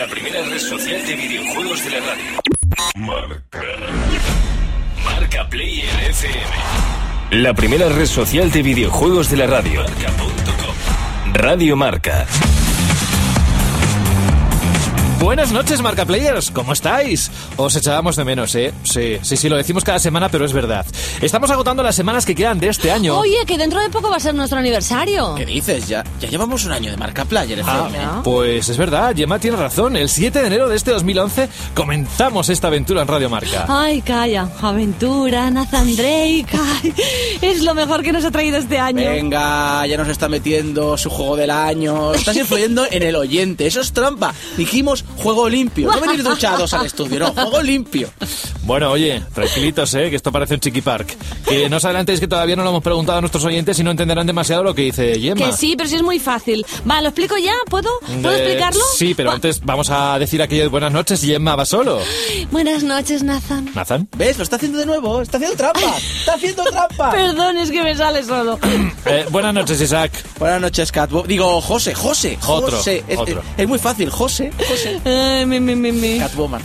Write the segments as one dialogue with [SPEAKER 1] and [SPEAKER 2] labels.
[SPEAKER 1] La primera red social de videojuegos de la radio. Marca. Marca Player FM. La primera red social de videojuegos de la radio. Marca.com. Radio Marca.
[SPEAKER 2] Buenas noches, Marca Players. ¿Cómo estáis? Os echábamos de menos, ¿eh? Sí, sí, sí, lo decimos cada semana, pero es verdad. Estamos agotando las semanas que quedan de este año.
[SPEAKER 3] Oye, que dentro de poco va a ser nuestro aniversario.
[SPEAKER 4] ¿Qué dices? Ya, ya llevamos un año de marca Player
[SPEAKER 2] Ah,
[SPEAKER 4] FM.
[SPEAKER 3] ya.
[SPEAKER 2] pues es verdad, Gemma tiene razón. El 7 de enero de este 2011 comenzamos esta aventura en Radio Marca.
[SPEAKER 3] Ay, calla. Aventura, Nathan Drake. Ay, es lo mejor que nos ha traído este año.
[SPEAKER 4] Venga, ya nos está metiendo su juego del año. Estás influyendo en el oyente. Eso es trampa. Dijimos juego limpio. No venir duchados al estudio, no. Juego limpio.
[SPEAKER 2] Bueno, oye, tranquilitos, ¿eh? Que esto parece un chiqui park. Que no os adelantéis que todavía no lo hemos preguntado a nuestros oyentes y no entenderán demasiado lo que dice Gemma.
[SPEAKER 3] Que sí, pero sí es muy fácil. Va, ¿lo explico ya? ¿Puedo? ¿Puedo
[SPEAKER 2] Eh,
[SPEAKER 3] explicarlo?
[SPEAKER 2] Sí, pero
[SPEAKER 3] Va.
[SPEAKER 2] antes vamos a decir aquello de buenas noches y Gemma va solo.
[SPEAKER 3] Buenas noches, Nathan.
[SPEAKER 2] Nathan.
[SPEAKER 4] ¿Ves? Lo está haciendo de nuevo. Está haciendo trampa. Está haciendo trampa.
[SPEAKER 3] Perdón, es que me sale solo.
[SPEAKER 2] Eh, buenas noches, Isaac.
[SPEAKER 4] Buenas noches, Catbo. Digo, José, José.
[SPEAKER 2] Otro,
[SPEAKER 4] José. Es,
[SPEAKER 2] otro.
[SPEAKER 4] es muy fácil. José, José.
[SPEAKER 3] Ay, mi, mi, mi, mi.
[SPEAKER 4] Catwoman.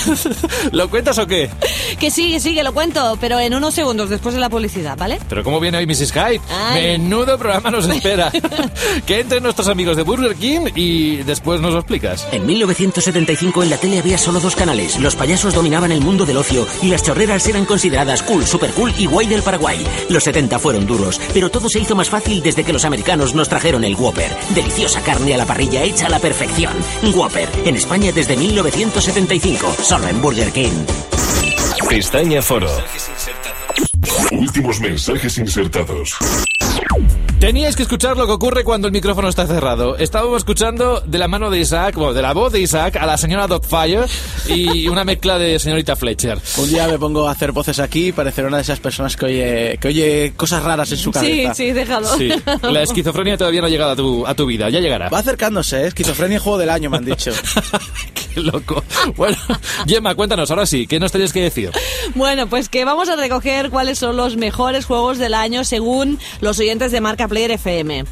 [SPEAKER 2] ¿Lo cuentas o qué?
[SPEAKER 3] Que sí, que sí, que lo cuento, pero en unos segundos después de la publicidad, ¿vale?
[SPEAKER 2] Pero ¿cómo viene hoy Mrs. Hyde?
[SPEAKER 3] Ay.
[SPEAKER 2] Menudo programa nos espera. que entren nuestros amigos de Burger King y después nos lo explicas.
[SPEAKER 5] En 1975 en la tele había solo dos canales. Los payasos dominaban el mundo del ocio y las chorreras eran consideradas cool, super cool y guay del Paraguay. Los 70 fueron duros, pero todo se hizo más fácil desde que los americanos nos trajeron el Whopper. Deliciosa carne a la parrilla hecha a la perfección. Whopper, en España desde 1975, solo en Burger King.
[SPEAKER 1] Pestaña Foro.
[SPEAKER 6] Últimos mensajes insertados.
[SPEAKER 2] Teníais que escuchar lo que ocurre cuando el micrófono está cerrado. Estábamos escuchando de la mano de Isaac, bueno, de la voz de Isaac a la señora Dogfire y una mezcla de señorita Fletcher.
[SPEAKER 4] Un día me pongo a hacer voces aquí y parecer una de esas personas que oye, que oye cosas raras en su
[SPEAKER 3] Sí,
[SPEAKER 4] cabeza.
[SPEAKER 3] sí, déjalo.
[SPEAKER 2] Sí, la esquizofrenia todavía no ha llegado a tu, a tu vida, ya llegará.
[SPEAKER 4] Va acercándose, ¿eh? esquizofrenia y juego del año, me han dicho.
[SPEAKER 2] Qué loco. Bueno, Gemma, cuéntanos, ahora sí, ¿qué nos tenías que decir?
[SPEAKER 3] Bueno, pues que vamos a recoger cuáles son los mejores juegos del año según los oyentes de Marca Player FM.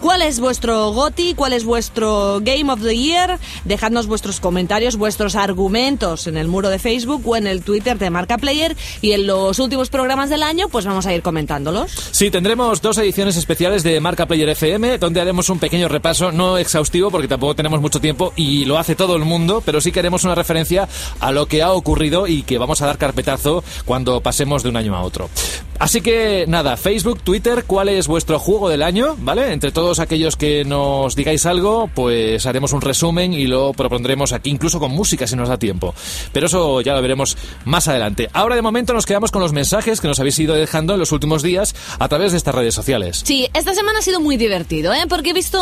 [SPEAKER 3] ¿Cuál es vuestro GOTI? ¿Cuál es vuestro Game of the Year? Dejadnos vuestros comentarios, vuestros argumentos en el muro de Facebook o en el Twitter de Marca Player y en los últimos programas del año pues vamos a ir comentándolos.
[SPEAKER 2] Sí, tendremos dos ediciones especiales de Marca Player FM, donde haremos un pequeño repaso, no exhaustivo, porque tampoco tenemos mucho tiempo y lo hace todo el mundo, pero sí que haremos una referencia a lo que ha ocurrido y que vamos a dar carpetazo cuando pasemos de un año a otro. Así que nada, Facebook, Twitter, ¿cuál es vuestro juego del año? ¿Vale? Entre todos aquellos que nos digáis algo, pues haremos un resumen y lo propondremos aquí, incluso con música si nos da tiempo. Pero eso ya lo veremos más adelante. Ahora de momento nos quedamos con los mensajes que nos habéis ido dejando en los últimos días a través de estas redes sociales.
[SPEAKER 3] Sí, esta semana ha sido muy divertido, ¿eh? porque he visto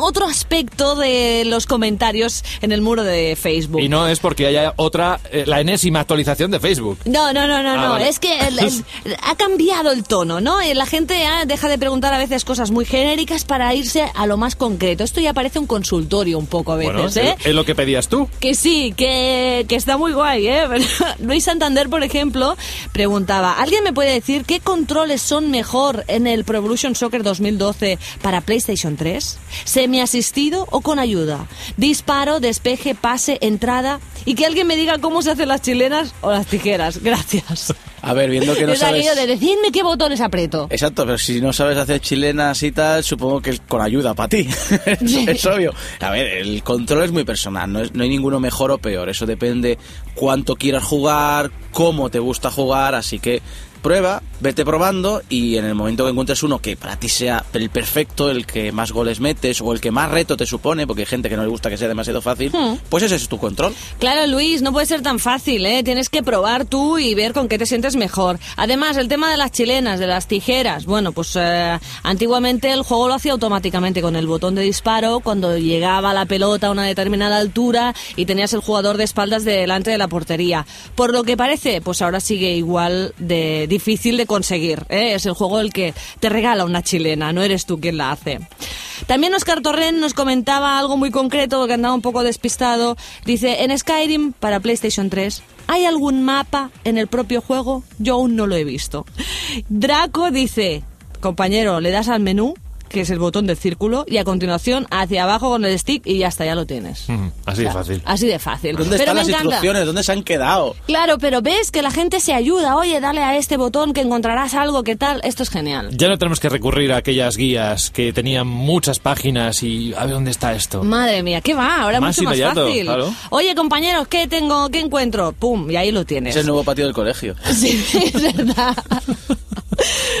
[SPEAKER 3] otro aspecto de los comentarios en el muro de Facebook.
[SPEAKER 2] Y no es porque haya otra, eh, la enésima actualización de Facebook.
[SPEAKER 3] No, no, no, no,
[SPEAKER 2] Ah,
[SPEAKER 3] no.
[SPEAKER 2] vale.
[SPEAKER 3] Es que el- el- cambiado el tono, ¿no? Eh, La gente ya deja de preguntar a veces cosas muy genéricas para irse a lo más concreto. Esto ya parece un consultorio un poco a veces,
[SPEAKER 2] Bueno,
[SPEAKER 3] ¿eh?
[SPEAKER 2] es, lo que pedías tú.
[SPEAKER 3] Que sí, que, que está muy guay, ¿eh? Luis Santander, por ejemplo, preguntaba, ¿alguien me puede decir qué controles son mejor en el Pro Evolution Soccer 2012 para PlayStation 3? ¿Semi-asistido o con ayuda? Disparo, despeje, pase, entrada... Y que alguien me diga cómo se hacen las chilenas o las tijeras. Gracias.
[SPEAKER 4] A ver, viendo que no
[SPEAKER 3] es
[SPEAKER 4] sabes...
[SPEAKER 3] de decidme qué botones aprieto.
[SPEAKER 4] Exacto, pero si no sabes hacer chilenas y tal, supongo que es con ayuda para ti. es, es obvio. A ver, el control es muy personal, no, es- no hay ninguno mejor o peor. Eso depende cuánto quieras jugar, cómo te gusta jugar, así que prueba, vete probando y en el momento que encuentres uno que para ti sea el perfecto, el que más goles metes o el que más reto te supone, porque hay gente que no le gusta que sea demasiado fácil, pues ese es tu control.
[SPEAKER 3] Claro, Luis, no puede ser tan fácil, ¿eh? Tienes que probar tú y ver con qué te sientes mejor. Además, el tema de las chilenas, de las tijeras, bueno, pues eh, antiguamente el juego lo hacía automáticamente con el botón de disparo cuando llegaba la pelota a una determinada altura y tenías el jugador de espaldas delante de la portería. Por lo que parece, pues ahora sigue igual de difícil de conseguir. ¿eh? Es el juego el que te regala una chilena, no eres tú quien la hace. También Oscar Torrent nos comentaba algo muy concreto que andaba un poco despistado. Dice, en Skyrim para PlayStation 3, ¿hay algún mapa en el propio juego? Yo aún no lo he visto. Draco dice, compañero, le das al menú que es el botón de círculo, y a continuación hacia abajo con el stick y ya está, ya lo tienes.
[SPEAKER 2] Ujú, Así de fácil.
[SPEAKER 3] Así de fácil.
[SPEAKER 4] ¿Dónde
[SPEAKER 3] Pero
[SPEAKER 4] están las
[SPEAKER 3] encanta.
[SPEAKER 4] instrucciones? ¿Dónde se han quedado?
[SPEAKER 3] Claro, pero ves que la gente se ayuda. Oye, dale a este botón que encontrarás algo, ¿qué tal? Esto es genial.
[SPEAKER 2] Ya no tenemos que recurrir a aquellas guías que tenían muchas páginas y a ver dónde está esto.
[SPEAKER 3] Madre mía, ¿qué va? Ahora
[SPEAKER 2] Más
[SPEAKER 3] es mucho más fácil.
[SPEAKER 2] claro.
[SPEAKER 3] Oye, compañeros, ¿qué tengo? ¿Qué encuentro? Pum, y ahí lo tienes.
[SPEAKER 4] Es el nuevo patio del colegio.
[SPEAKER 3] Sí, es verdad.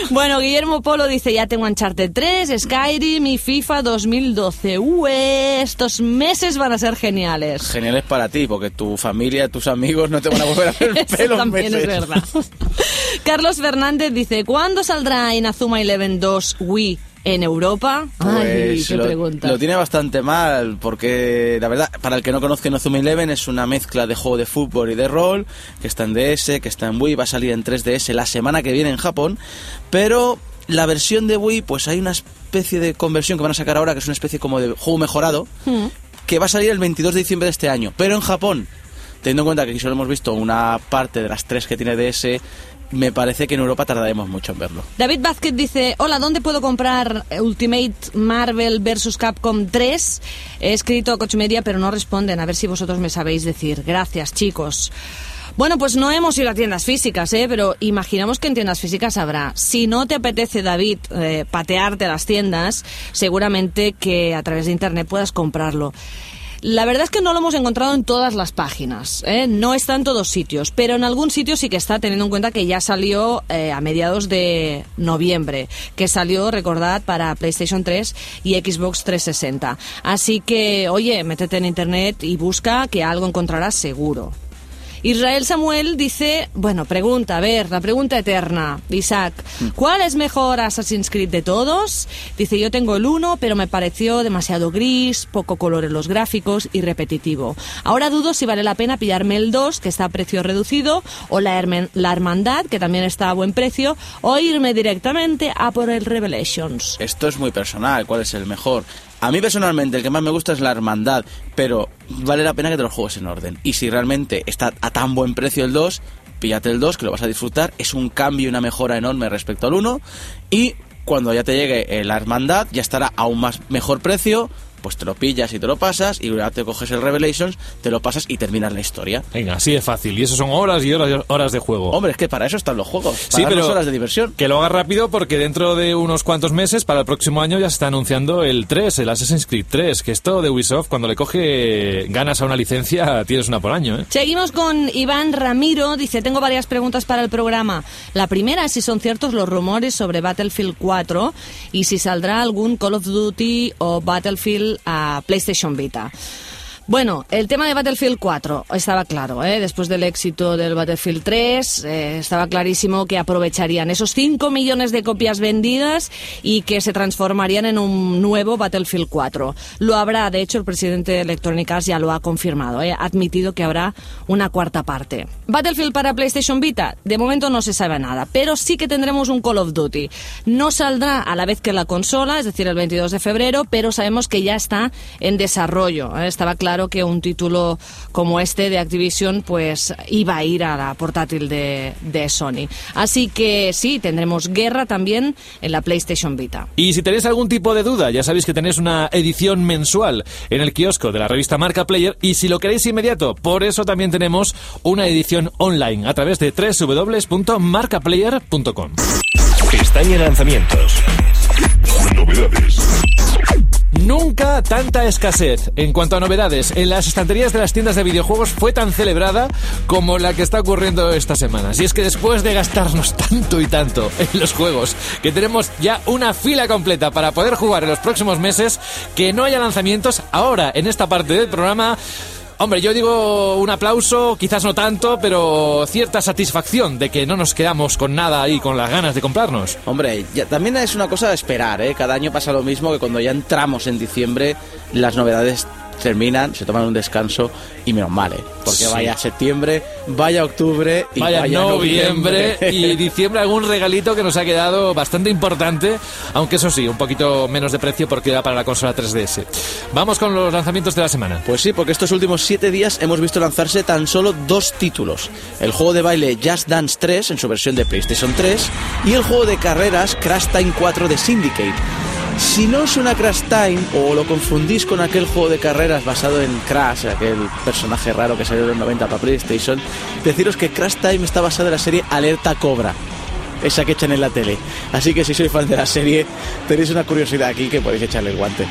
[SPEAKER 3] Bueno, Guillermo Polo dice, ya tengo Uncharted 3, Skyrim y FIFA 2012. Ue, estos meses van a ser geniales.
[SPEAKER 4] Genial es para ti, porque tu familia, tus amigos no te van a volver a ver el
[SPEAKER 3] Eso
[SPEAKER 4] pelo en
[SPEAKER 3] también
[SPEAKER 4] meses.
[SPEAKER 3] es verdad. Carlos Fernández dice, ¿cuándo saldrá Inazuma Eleven 2 Wii en Europa? Ay,
[SPEAKER 4] Pues
[SPEAKER 3] qué
[SPEAKER 4] lo,
[SPEAKER 3] pregunta.
[SPEAKER 4] lo tiene bastante mal, porque la verdad, para el que no conozca Inazuma Eleven, es una mezcla de juego de fútbol y de rol, que está en DS, que está en Wii, va a salir en 3DS la semana que viene en Japón, pero la versión de Wii, pues hay una especie de conversión que van a sacar ahora, que es una especie como de juego mejorado,
[SPEAKER 3] Mm.
[SPEAKER 4] que va a salir el 22 de diciembre de este año, pero en Japón. Teniendo en cuenta que aquí solo hemos visto una parte de las tres que tiene DS, me parece que en Europa tardaremos mucho en verlo.
[SPEAKER 3] David Vázquez dice, hola, ¿dónde puedo comprar Ultimate Marvel vs. Capcom 3? He escrito a Coach Media, pero no responden. A ver si vosotros me sabéis decir. Gracias, chicos. Bueno, pues no hemos ido a tiendas físicas, ¿eh? pero imaginamos que en tiendas físicas habrá. Si no te apetece, David, eh, patearte las tiendas, seguramente que a través de Internet puedas comprarlo. La verdad es que no lo hemos encontrado en todas las páginas, ¿eh? no está en todos sitios, pero en algún sitio sí que está, teniendo en cuenta que ya salió eh, a mediados de noviembre, que salió, recordad, para PlayStation 3 y Xbox 360. Así que, oye, métete en internet y busca que algo encontrarás seguro. Israel Samuel dice, bueno, pregunta, a ver, la pregunta eterna, Isaac, ¿cuál es mejor Assassin's Creed de todos? Dice, yo tengo el 1, pero me pareció demasiado gris, poco color en los gráficos y repetitivo. Ahora dudo si vale la pena pillarme el 2, que está a precio reducido, o la, Hermen- la Hermandad, que también está a buen precio, o irme directamente a por el Revelations.
[SPEAKER 4] Esto es muy personal, cuál es el mejor. A mí personalmente el que más me gusta es la hermandad, pero vale la pena que te los juegues en orden. Y si realmente está a tan buen precio el 2, píllate el 2 que lo vas a disfrutar. Es un cambio y una mejora enorme respecto al 1. Y cuando ya te llegue eh, la hermandad, ya estará a un más mejor precio. Pues te lo pillas y te lo pasas, y ya te coges el Revelations, te lo pasas y terminas la historia.
[SPEAKER 2] Venga, así de fácil. Y eso son horas y horas, y horas de juego.
[SPEAKER 4] Hombre, es que para eso están los juegos. Para
[SPEAKER 2] Sí, pero
[SPEAKER 4] horas de diversión.
[SPEAKER 2] que lo haga rápido porque dentro de unos cuantos meses, para el próximo año, ya se está anunciando el 3, el Assassin's Creed 3, que esto de Ubisoft, cuando le coge ganas a una licencia, tienes una por año, ¿eh?
[SPEAKER 3] Seguimos con Iván Ramiro. Dice, tengo varias preguntas para el programa. La primera es si son ciertos los rumores sobre Battlefield 4 y si saldrá algún Call of Duty o Battlefield a PlayStation Vita. Bueno, el tema de Battlefield 4 estaba claro, ¿eh? después del éxito del Battlefield 3, eh, estaba clarísimo que aprovecharían esos 5 millones de copias vendidas y que se transformarían en un nuevo Battlefield 4. Lo habrá, de hecho, el presidente de Electronic Arts ya lo ha confirmado, ¿eh? ha admitido que habrá una cuarta parte. Battlefield para PlayStation Vita, de momento no se sabe nada, pero sí que tendremos un Call of Duty. No saldrá a la vez que la consola, es decir, el 22 de febrero, pero sabemos que ya está en desarrollo. ¿eh? Estaba claro que un título como este de Activision pues iba a ir a la portátil de, de Sony. Así que sí, tendremos guerra también en la PlayStation Vita.
[SPEAKER 2] Y si tenéis algún tipo de duda, ya sabéis que tenéis una edición mensual en el kiosco de la revista Marca Player y si lo queréis inmediato, por eso también tenemos una edición online a través de www.marcaplayer.com.
[SPEAKER 1] Pestaña lanzamientos.
[SPEAKER 6] Novedades.
[SPEAKER 2] Nunca tanta escasez en cuanto a novedades en las estanterías de las tiendas de videojuegos fue tan celebrada como la que está ocurriendo esta semana. Si es que después de gastarnos tanto y tanto en los juegos, que tenemos ya una fila completa para poder jugar en los próximos meses, que no haya lanzamientos ahora en esta parte del programa. Hombre, yo digo un aplauso, quizás no tanto, pero cierta satisfacción de que no nos quedamos con nada ahí, con las ganas de comprarnos.
[SPEAKER 4] Hombre, ya, también es una cosa de esperar, ¿eh? Cada año pasa lo mismo que cuando ya entramos en diciembre, las novedades terminan, se toman un descanso y menos mal, ¿eh? Porque
[SPEAKER 2] Sí.
[SPEAKER 4] vaya septiembre, vaya octubre y
[SPEAKER 2] Vaya,
[SPEAKER 4] vaya,
[SPEAKER 2] noviembre y diciembre algún regalito que nos ha quedado bastante importante, aunque eso sí, un poquito menos de precio porque era para la consola 3DS. Vamos con los lanzamientos de la semana.
[SPEAKER 4] Pues sí, porque estos últimos siete días hemos visto lanzarse tan solo dos títulos. El juego de baile Just Dance 3 en su versión de PlayStation 3 y el juego de carreras Crash Time 4 de Syndicate. Si no suena Crash Time o lo confundís con aquel juego de carreras basado en Crash, aquel personaje raro que salió en los 90 para PlayStation, deciros que Crash Time está basado en la serie Alerta Cobra esa que echan en la tele. Así que si sois fan de la serie, tenéis una curiosidad aquí que podéis echarle el guante.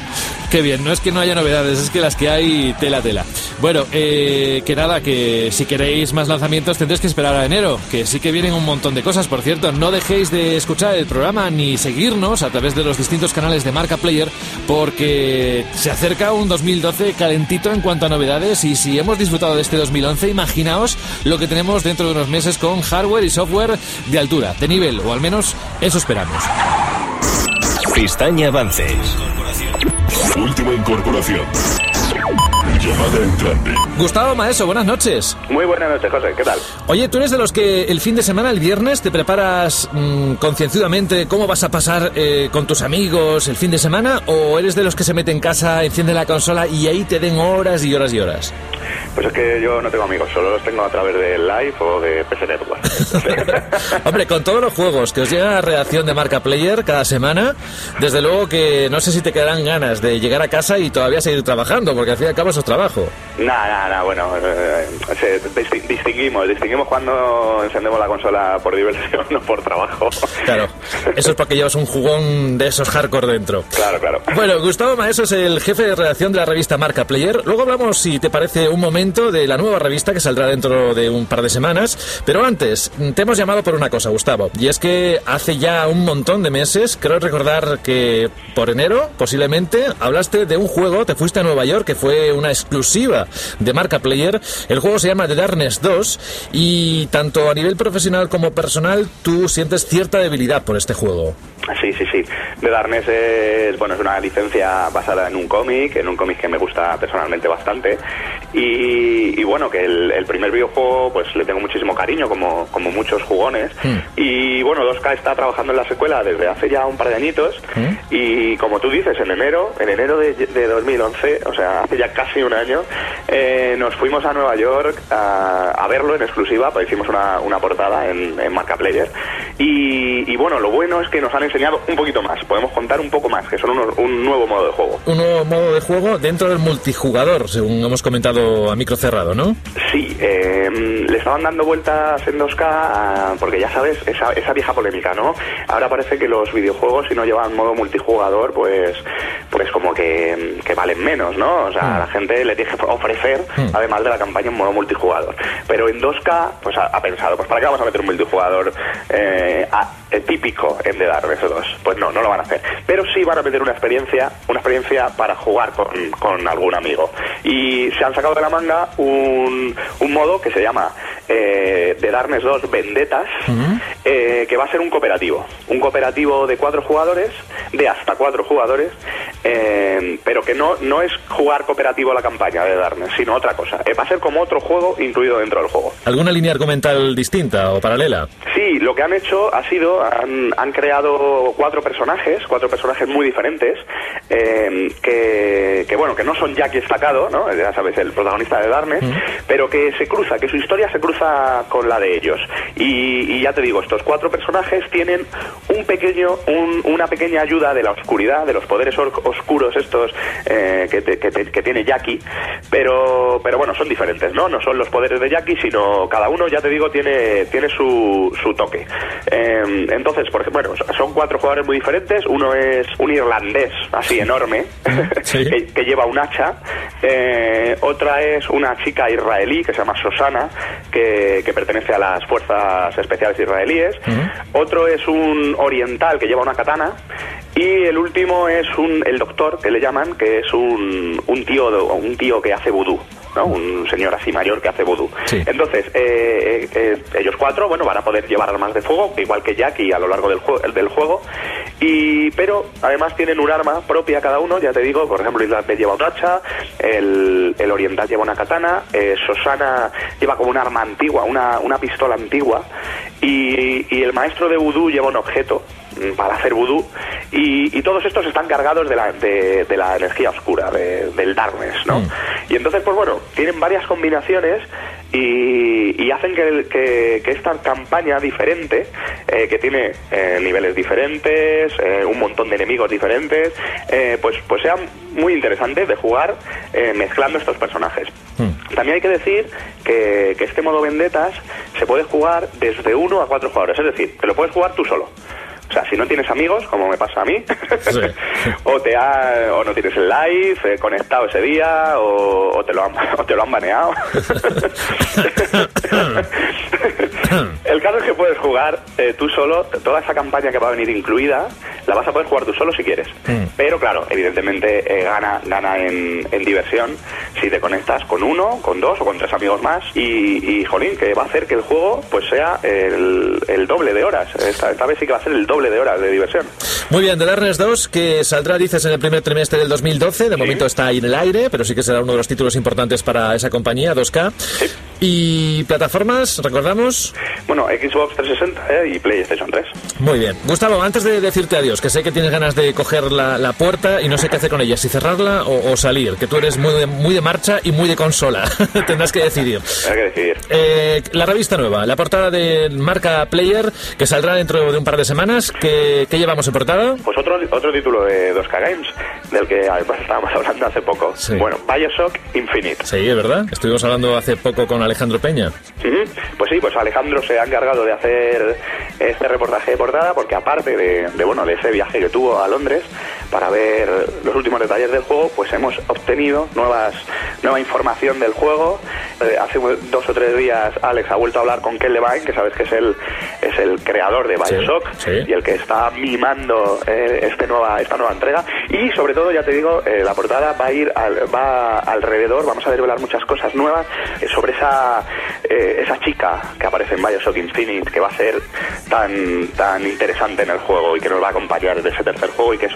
[SPEAKER 2] Qué bien, no es que no haya novedades, es que las que hay, tela, tela. Bueno, eh, que nada, que si queréis más lanzamientos tendréis que esperar a enero, que sí que vienen un montón de cosas, por cierto. No dejéis de escuchar el programa ni seguirnos a través de los distintos canales de Marca Player, porque se acerca un 2012 calentito en cuanto a novedades y si hemos disfrutado de este 2011, imaginaos lo que tenemos dentro de unos meses con hardware y software de altura, de nivel, o al menos eso esperamos.
[SPEAKER 1] Pistaña Avances.
[SPEAKER 6] Última incorporación. Llamada entrante.
[SPEAKER 2] Gustavo Maeso, buenas noches.
[SPEAKER 7] Muy buenas noches, José. ¿Qué tal?
[SPEAKER 2] Oye, ¿tú eres de los que el fin de semana, el viernes, te preparas mm, concienzudamente cómo vas a pasar eh, con tus amigos el fin de semana? ¿O eres de los que se mete en casa, enciende la consola y ahí te den horas y horas y horas?
[SPEAKER 7] Pues es que yo no tengo amigos, solo los tengo a través de Live o de PC Network.
[SPEAKER 2] Hombre, con todos los juegos que os llega la redacción de Marca Player cada semana, desde luego que no sé si te quedarán ganas de llegar a casa y todavía seguir trabajando, porque al fin y al cabo eso es trabajo.
[SPEAKER 7] Nada, nada, bueno, eh, se- disti- distinguimos, distinguimos cuando encendemos la consola por diversión o por trabajo.
[SPEAKER 2] Claro, eso es porque llevas un jugón de esos hardcore dentro.
[SPEAKER 7] Claro, claro.
[SPEAKER 2] Bueno, Gustavo Maeso es el jefe de redacción de la revista Marca Player. Luego hablamos, si te parece, un momento de la nueva revista que saldrá dentro de un par de semanas. Pero antes, te hemos llamado por una cosa, Gustavo. Y es que hace ya un montón de meses, creo recordar que por enero, posiblemente, hablaste de un juego, te fuiste a Nueva York, que fue una exclusiva de Marca Player. El juego se llama The Darkness 2 y tanto a nivel profesional como personal, tú sientes cierta debilidad por este juego.
[SPEAKER 7] Sí, sí, sí. The Darkness es, bueno, es una licencia basada en un cómic, en un cómic que me gusta personalmente bastante. Y, y bueno, que el, el primer videojuego, pues le tengo muchísimo cariño, como, como muchos jugones. Y bueno, 2K está trabajando en la secuela desde hace ya un par de añitos. Y como tú dices, en enero, en enero de, de 2011, o sea, hace ya casi un año, eh, nos fuimos a Nueva York a, a verlo en exclusiva, pues hicimos una, una portada en, en Marca Player. Y, y bueno, lo bueno es que nos han enseñado un poquito más, podemos contar un poco más, que son unos- un nuevo modo de juego.
[SPEAKER 2] Un nuevo modo de juego dentro del multijugador, según hemos comentado a micro cerrado, ¿no?
[SPEAKER 7] Sí, eh, le estaban dando vueltas en 2K a- porque ya sabes, esa, esa vieja polémica, ¿no? Ahora parece que los videojuegos, si no llevan modo multijugador, pues pues como que, que valen menos, ¿no? O sea, a la gente le tiene que ofrecer, además de la campaña, un modo multijugador. Pero en 2K, pues ha, ha pensado, pues ¿para qué vamos a meter un multijugador eh, a- eh, típico en The Darkness 2? Pues no, no lo van a hacer. Pero sí van a meter una experiencia, una experiencia para jugar con, con algún amigo. Y se han sacado de la manga un, un modo que se llama eh, The Darkness 2 Vendetas, eh, que va a ser un cooperativo. Un cooperativo de cuatro jugadores, de hasta cuatro jugadores, eh, pero que no, no es jugar cooperativo a la campaña de Darkness, sino otra cosa. Eh, va a ser como otro juego incluido dentro del juego.
[SPEAKER 2] ¿Alguna línea argumental distinta o paralela?
[SPEAKER 7] Sí, lo que han hecho ha sido, han, han creado cuatro personajes, cuatro personajes muy diferentes, eh, que, que, bueno, que no son Jackie destacado, ¿no? Ya sabes, el protagonista de Darkness, pero que se cruza, que su historia se cruza con la de ellos. Y, y ya te digo, estos cuatro personajes tienen un pequeño, un- una pequeña ayuda de la oscuridad, de los poderes oscuros estos eh, que, te- que te- que tiene Jackie, pero, pero bueno, son diferentes, ¿no? No son los poderes de Jackie, sino cada uno, ya te digo, tiene, tiene su, su toque. Eh, entonces, porque, bueno, son cuatro jugadores muy diferentes. Uno es un irlandés, así enorme,
[SPEAKER 2] Sí.
[SPEAKER 7] que, que lleva un hacha. Eh, otra es una chica israelí que se llama Susana, que, que pertenece a las fuerzas especiales israelíes. Otro es un oriental que lleva una katana. Y el último es un, el doctor, que le llaman, que es un, un tío un tío que hace vudú. ¿No? Un señor así mayor que hace vudú.
[SPEAKER 2] Sí.
[SPEAKER 7] Entonces, eh, eh, eh, ellos cuatro, bueno, van a poder llevar armas de fuego, igual que Jackie a lo largo del, jue- del juego. Y, pero además tienen un arma propia cada uno, ya te digo, por ejemplo, Islandés lleva un hacha, el, el oriental lleva una katana, eh, Sosana lleva como un arma antigua, una, una pistola antigua, y, y el maestro de vudú lleva un objeto para hacer vudú y, y todos estos están cargados de la, de, de la energía oscura, de- del darkness, ¿no? Y entonces, pues bueno, tienen varias combinaciones y, y hacen que, que- que esta campaña diferente, eh, que tiene eh, niveles diferentes, eh, un montón de enemigos diferentes, eh, pues, pues sea muy interesante de jugar eh, mezclando estos personajes. También hay que decir que, que este modo vendetas se puede jugar desde uno a cuatro jugadores, es decir, que lo puedes jugar tú solo. O sea, si no tienes amigos, como me pasa a mí, o te ha, o no tienes el live eh, conectado ese día, o, o te lo han, o te lo han baneado. el caso es que puedes jugar eh, tú solo, toda esa campaña que va a venir incluida, la vas a poder jugar tú solo si quieres. Pero claro, evidentemente eh, gana, gana en, en diversión si te conectas con uno, con dos o con tres amigos más y, y jolín, que va a hacer que el juego pues sea el, el doble de horas. Esta, esta vez sí que va a ser el doble de horas de diversión.
[SPEAKER 2] Muy bien, The Darkness 2, que saldrá, dices, en el primer trimestre del 2012. De momento está ahí en el aire, pero sí que será uno de los títulos importantes para esa compañía, 2K. ¿Y plataformas, recordamos?
[SPEAKER 7] Bueno, Xbox 360 eh, y PlayStation 3.
[SPEAKER 2] Muy bien. Gustavo, antes de decirte adiós, que sé que tienes ganas de coger la, la puerta y no sé qué hacer con ella, si cerrarla o, o salir, que tú eres muy de, muy de marcha y muy de consola. Tendrás que decidir.
[SPEAKER 7] Hay que decidir.
[SPEAKER 2] Eh, la revista nueva, la portada de marca Player, que saldrá dentro de un par de semanas. ¿Qué, qué llevamos en portada?
[SPEAKER 7] Pues otro, otro título de 2K Games, del que además estábamos hablando hace poco.
[SPEAKER 2] Sí.
[SPEAKER 7] Bueno, Bioshock Infinite.
[SPEAKER 2] Sí, es verdad. Estuvimos hablando hace poco con Alejandro Peña.
[SPEAKER 7] Ujú. Pues sí, pues Alejandro se ha encargado de hacer este reportaje de portada porque aparte de, de, bueno de ese viaje que tuvo a Londres para ver los últimos detalles del juego, pues hemos obtenido nuevas nueva información del juego. Eh, hace dos o tres días Alex ha vuelto a hablar con Ken Levine, que sabes que es el es el creador de Bioshock
[SPEAKER 2] Sí, sí.
[SPEAKER 7] y el que está mimando eh, este nueva esta nueva entrega y sobre todo ya te digo eh, la portada va a ir al- va alrededor vamos a desvelar muchas cosas nuevas eh, sobre esa eh, esa chica que aparece en Bioshock Infinite que va a ser tan tan interesante en el juego y que nos va a acompañar en ese tercer juego y que es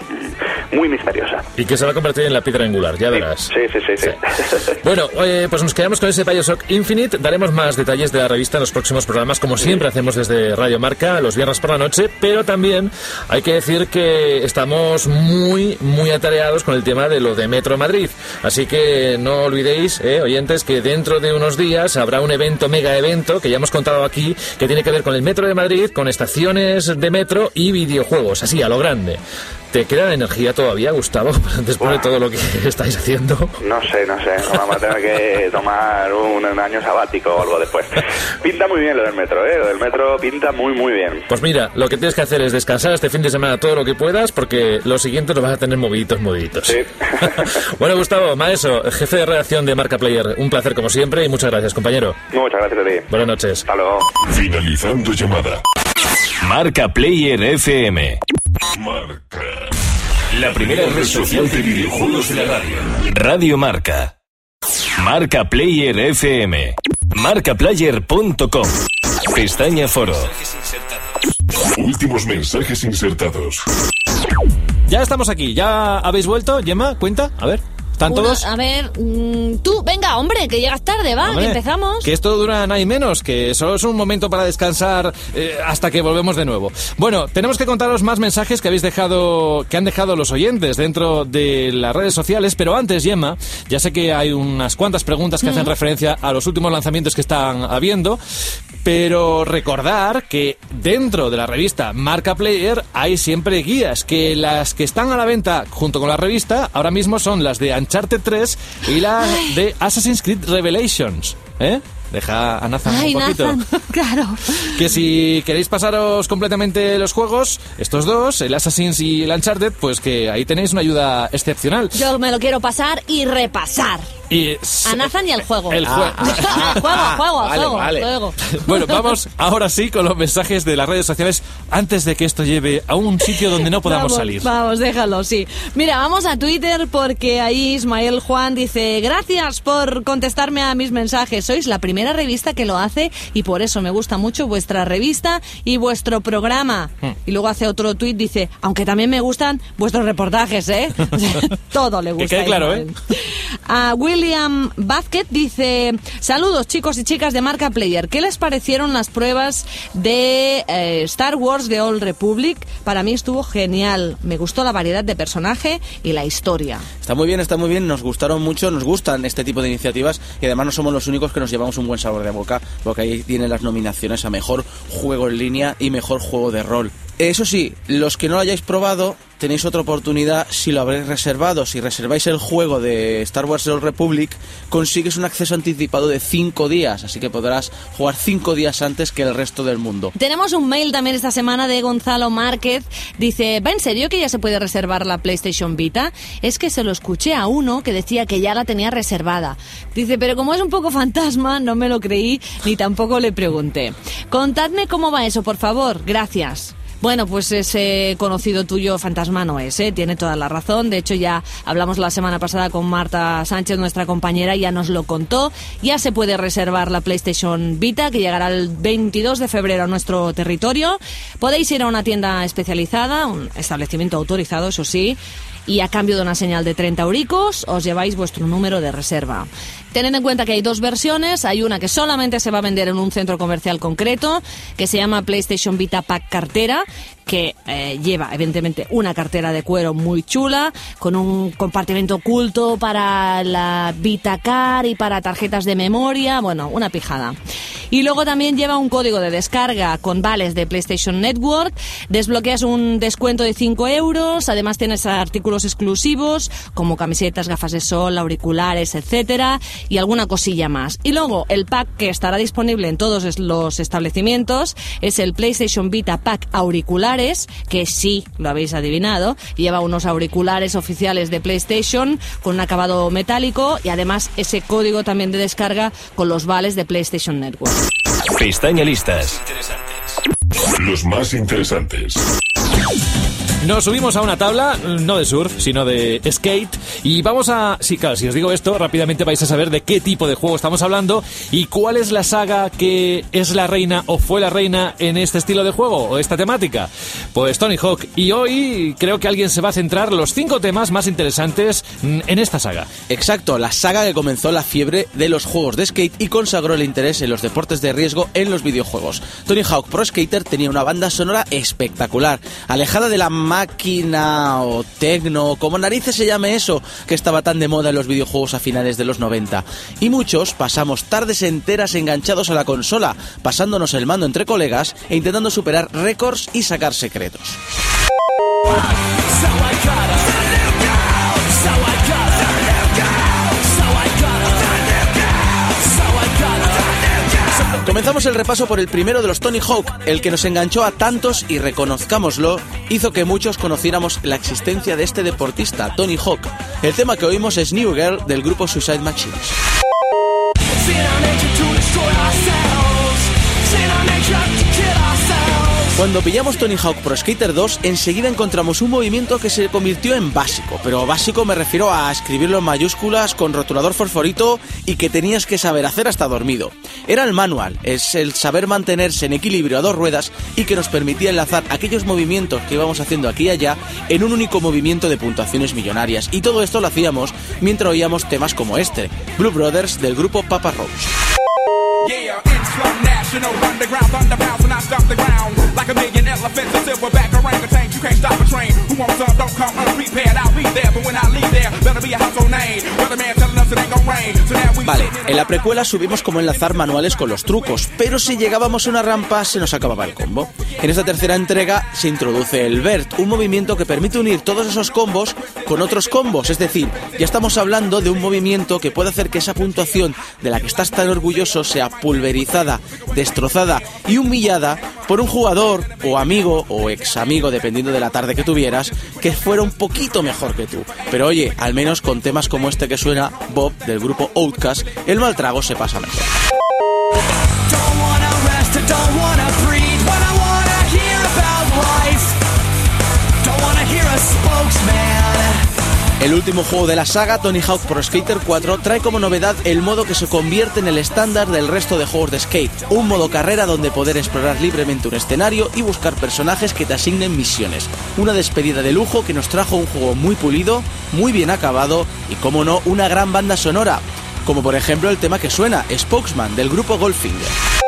[SPEAKER 7] muy misteriosa
[SPEAKER 2] Y que se va a convertir en la piedra angular, ya verás.
[SPEAKER 7] sí sí sí, sí.
[SPEAKER 2] Bueno, eh, pues nos quedamos con ese Bioshock Infinite. Daremos más detalles de la revista en los próximos programas, como siempre hacemos desde Radio Marca, los viernes por la noche. Pero también hay que decir que estamos muy, muy atareados con el tema de lo de Metro Madrid. Así que no olvidéis, eh, oyentes, que dentro de unos días habrá un evento, mega evento, que ya hemos contado aquí, que tiene que ver con el Metro de Madrid, con estaciones de metro y videojuegos, así a lo grande. ¿Te queda energía todavía, Gustavo, después de todo lo que estáis haciendo?
[SPEAKER 7] No sé, no sé, vamos a tener que tomar un, un año sabático o algo después. Pinta muy bien lo del metro, ¿eh? Lo del metro pinta muy, muy bien.
[SPEAKER 2] Pues mira, lo que tienes que hacer es descansar este fin de semana todo lo que puedas, porque los siguientes los vas a tener moviditos, moviditos.
[SPEAKER 7] Sí.
[SPEAKER 2] bueno, Gustavo, Maeso, jefe de redacción de Marca Player, un placer como siempre y muchas gracias, compañero.
[SPEAKER 7] Muchas gracias a ti.
[SPEAKER 2] Buenas noches.
[SPEAKER 7] Hasta luego.
[SPEAKER 6] Finalizando llamada.
[SPEAKER 1] Marca Player FM.
[SPEAKER 6] Marca.
[SPEAKER 1] La primera red social de videojuegos de la radio. Radio Marca. Marca Player FM. Marcaplayer.com. Pestaña Foro.
[SPEAKER 6] Últimos mensajes insertados.
[SPEAKER 2] Ya estamos aquí, ¿ya habéis vuelto? Gemma, cuenta, a ver. ¿Están
[SPEAKER 3] Una-
[SPEAKER 2] todos?
[SPEAKER 3] a ver, mm, tú, venga, hombre, que llegas tarde, va,
[SPEAKER 2] Hombre,
[SPEAKER 3] que empezamos.
[SPEAKER 2] Que esto dura nada y menos, que solo es un momento para descansar eh, hasta que volvemos de nuevo. Bueno, tenemos que contaros más mensajes que habéis dejado, que han dejado los oyentes dentro de las redes sociales, pero antes, Gemma, ya sé que hay unas cuantas preguntas que hacen referencia a los últimos lanzamientos que están habiendo, pero recordar que dentro de la revista Marca Player hay siempre guías, que las que están a la venta junto con la revista ahora mismo son las de Uncharted 3 y la de Assassin's Creed Revelations. ¿Eh? Deja a Nathan
[SPEAKER 3] Ay,
[SPEAKER 2] un poquito.
[SPEAKER 3] Nathan, claro.
[SPEAKER 2] Que si queréis pasaros completamente los juegos, estos dos, el Assassin's y el Uncharted, pues que ahí tenéis una ayuda excepcional.
[SPEAKER 3] Yo me lo quiero pasar y repasar.
[SPEAKER 2] Y
[SPEAKER 3] A Nathan y al juego.
[SPEAKER 2] El juego.
[SPEAKER 3] juego, juego,
[SPEAKER 4] vale,
[SPEAKER 3] juego,
[SPEAKER 4] vale.
[SPEAKER 3] juego.
[SPEAKER 2] Bueno, vamos ahora sí con los mensajes de las redes sociales antes de que esto lleve a un sitio donde no podamos
[SPEAKER 3] vamos,
[SPEAKER 2] salir.
[SPEAKER 3] Vamos, déjalo, sí. Mira, vamos a Twitter porque ahí Ismael Juan dice, gracias por contestarme a mis mensajes. Sois la primera revista que lo hace y por eso me gusta mucho vuestra revista y vuestro programa.
[SPEAKER 2] Hmm.
[SPEAKER 3] Y luego hace otro tuit, dice, aunque también me gustan vuestros reportajes, ¿eh? Todo le gusta.
[SPEAKER 2] quede
[SPEAKER 3] a
[SPEAKER 2] claro,
[SPEAKER 3] Ismael. A Will William Vázquez dice, saludos chicos y chicas de Marca Player, ¿qué les parecieron las pruebas de eh, Star Wars de Old Republic? Para mí estuvo genial, me gustó la variedad de personaje y la historia.
[SPEAKER 4] Está muy bien, está muy bien, nos gustaron mucho, nos gustan este tipo de iniciativas y además no somos los únicos que nos llevamos un buen sabor de boca, porque ahí tienen las nominaciones a mejor juego en línea y mejor juego de rol. Eso sí, los que no lo hayáis probado, tenéis otra oportunidad si lo habréis reservado. Si reserváis el juego de Star Wars The Old Republic, consigues un acceso anticipado de 5 días, así que podrás jugar 5 días antes que el resto del mundo.
[SPEAKER 3] Tenemos un mail también esta semana de Gonzalo Márquez. Dice, ¿va en serio que ya se puede reservar la PlayStation Vita? Es que se lo escuché a uno que decía que ya la tenía reservada. Dice, pero como es un poco fantasma, no me lo creí ni tampoco le pregunté. Contadme cómo va eso, por favor. Gracias. Bueno, pues ese conocido tuyo fantasma no es, ¿eh? tiene toda la razón. De hecho, ya hablamos la semana pasada con Marta Sánchez, nuestra compañera, ya nos lo contó. Ya se puede reservar la PlayStation Vita, que llegará el 22 de febrero a nuestro territorio. Podéis ir a una tienda especializada, un establecimiento autorizado, eso sí, y a cambio de una señal de 30 euricos os lleváis vuestro número de reserva. Tened en cuenta que hay dos versiones. Hay una que solamente se va a vender en un centro comercial concreto, que se llama PlayStation Vita Pack Cartera, que eh, lleva evidentemente una cartera de cuero muy chula, con un compartimento oculto para la Vita Car y para tarjetas de memoria. Bueno, una pijada. Y luego también lleva un código de descarga con vales de PlayStation Network. Desbloqueas un descuento de 5 euros. Además tienes artículos exclusivos como camisetas, gafas de sol, auriculares, etcétera y alguna cosilla más. Y luego el pack que estará disponible en todos los establecimientos es el PlayStation Vita Pack Auriculares, que sí, lo habéis adivinado, lleva unos auriculares oficiales de PlayStation con un acabado metálico y además ese código también de descarga con los vales de PlayStation Network.
[SPEAKER 1] Pestaña listas.
[SPEAKER 6] Los más interesantes.
[SPEAKER 2] Nos subimos a una tabla, no de surf, sino de skate, y vamos a... Sí, claro, si os digo esto, rápidamente vais a saber de qué tipo de juego estamos hablando y cuál es la saga que es la reina o fue la reina en este estilo de juego o esta temática. Pues Tony Hawk. Y hoy creo que alguien se va a centrar los cinco temas más interesantes en esta saga.
[SPEAKER 4] Exacto, la saga que comenzó la fiebre de los juegos de skate y consagró el interés en los deportes de riesgo en los videojuegos. Tony Hawk Pro Skater tenía una banda sonora espectacular, alejada de la máquina o tecno, como narices se llame eso, que estaba tan de moda en los videojuegos a finales de los 90. Y muchos pasamos tardes enteras enganchados a la consola, pasándonos el mando entre colegas e intentando superar récords y sacar secretos. Comenzamos el repaso por el primero de los Tony Hawk, el que nos enganchó a tantos y reconozcámoslo, hizo que muchos conociéramos la existencia de este deportista, Tony Hawk. El tema que oímos es New Girl del grupo Suicide Machines. Cuando pillamos Tony Hawk Pro Skater 2, enseguida encontramos un movimiento que se convirtió en básico, pero básico me refiero a escribirlo en mayúsculas con rotulador fosforito y que tenías que saber hacer hasta dormido. Era el manual, es el saber mantenerse en equilibrio a dos ruedas y que nos permitía enlazar aquellos movimientos que íbamos haciendo aquí y allá en un único movimiento de puntuaciones millonarias. Y todo esto lo hacíamos mientras oíamos temas como este, Blue Brothers del grupo Papa Rose.
[SPEAKER 8] Yeah, Islam national underground thunder pounds when I stomp the ground like a million elephants, a silverback orangutan. You can't stop a train. Who wants some? Don't come unprepared. I'll be there, but when I leave there, better be a household name. Weatherman telling us it ain't gonna rain. So now we
[SPEAKER 4] Vale, en la precuela subimos cómo enlazar manuales con los trucos, pero si llegábamos a una rampa se nos acababa el combo. En esta tercera entrega se introduce el BERT, un movimiento que permite unir todos esos combos con otros combos, es decir, ya estamos hablando de un movimiento que puede hacer que esa puntuación de la que estás tan orgulloso sea pulverizada, destrozada y humillada por un jugador o amigo o ex amigo, dependiendo de la tarde que tuvieras, que fuera un poquito mejor que tú. Pero oye, al menos con temas como este que suena Bob del grupo Outcast, el mal trago se pasa mejor.
[SPEAKER 9] El último juego de la saga, Tony Hawk Pro Skater 4, trae como novedad el modo que se convierte en el estándar del resto de juegos de skate, un modo carrera donde poder explorar libremente un escenario y buscar personajes que te asignen misiones. Una despedida de lujo que nos trajo un juego muy pulido, muy bien acabado y, como no, una gran banda sonora, como por ejemplo el tema que suena, Spokesman, del grupo Goldfinger.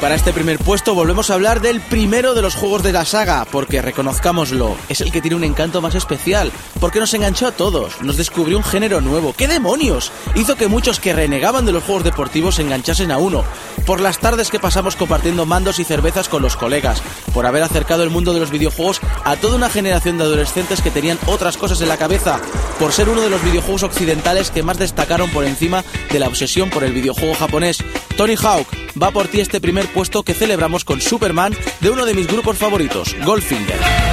[SPEAKER 9] Para este primer puesto volvemos a hablar del primero de los juegos de la saga, porque reconozcámoslo, es el que tiene un encanto más especial, porque nos enganchó a todos, nos descubrió un género nuevo. ¡Qué demonios! Hizo que muchos que renegaban de los juegos deportivos se enganchasen a uno, por las tardes que pasamos compartiendo mandos y cervezas con los colegas, por haber acercado el mundo de los videojuegos a toda una generación de adolescentes que tenían otras cosas en la cabeza, por ser uno de los videojuegos occidentales que más destacaron por encima de la obsesión por el videojuego japonés. Tony Hawk va por ti este primer puesto que celebramos con Superman de uno de mis grupos favoritos, Goldfinger.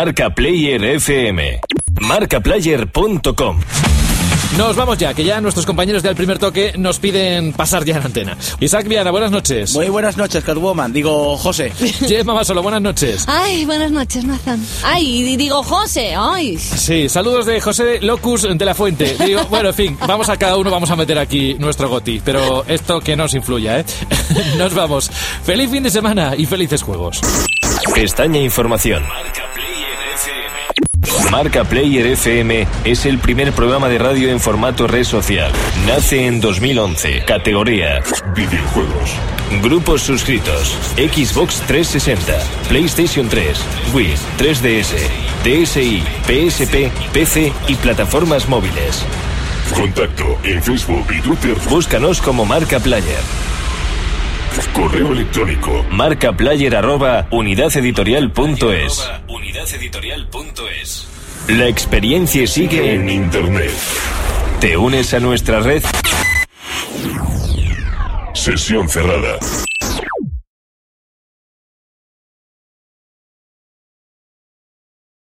[SPEAKER 2] Marca Player FM. Marcaplayer.com.
[SPEAKER 4] Nos vamos ya, que ya nuestros compañeros del primer toque nos piden pasar ya en antena. Isaac Viana, buenas noches.
[SPEAKER 9] Muy buenas noches, Catwoman. Digo, José.
[SPEAKER 4] Jeff Mamasolo, buenas noches.
[SPEAKER 3] Ay, buenas noches, Nathan. Ay, digo José, ay.
[SPEAKER 4] Sí, saludos de José Locus de la Fuente. Digo, bueno, en fin, vamos a cada uno, vamos a meter aquí nuestro goti, pero esto que no os influya, ¿eh? Nos vamos. Feliz fin de semana y felices juegos.
[SPEAKER 2] Pestaña Información. Marca Player FM es el primer programa de radio en formato red social. Nace en 2011. Categoría.
[SPEAKER 6] Videojuegos.
[SPEAKER 2] Grupos suscritos. Xbox 360, PlayStation 3, Wii, 3DS, DSi, PSP, PC y plataformas móviles.
[SPEAKER 6] Contacto en Facebook y Twitter.
[SPEAKER 2] Búscanos como Marca Player.
[SPEAKER 6] Correo electrónico.
[SPEAKER 2] Marcaplayer arroba unidadeditorial.es. La experiencia sigue
[SPEAKER 6] En Internet.
[SPEAKER 2] ¿Te unes a nuestra red?
[SPEAKER 6] Sesión cerrada.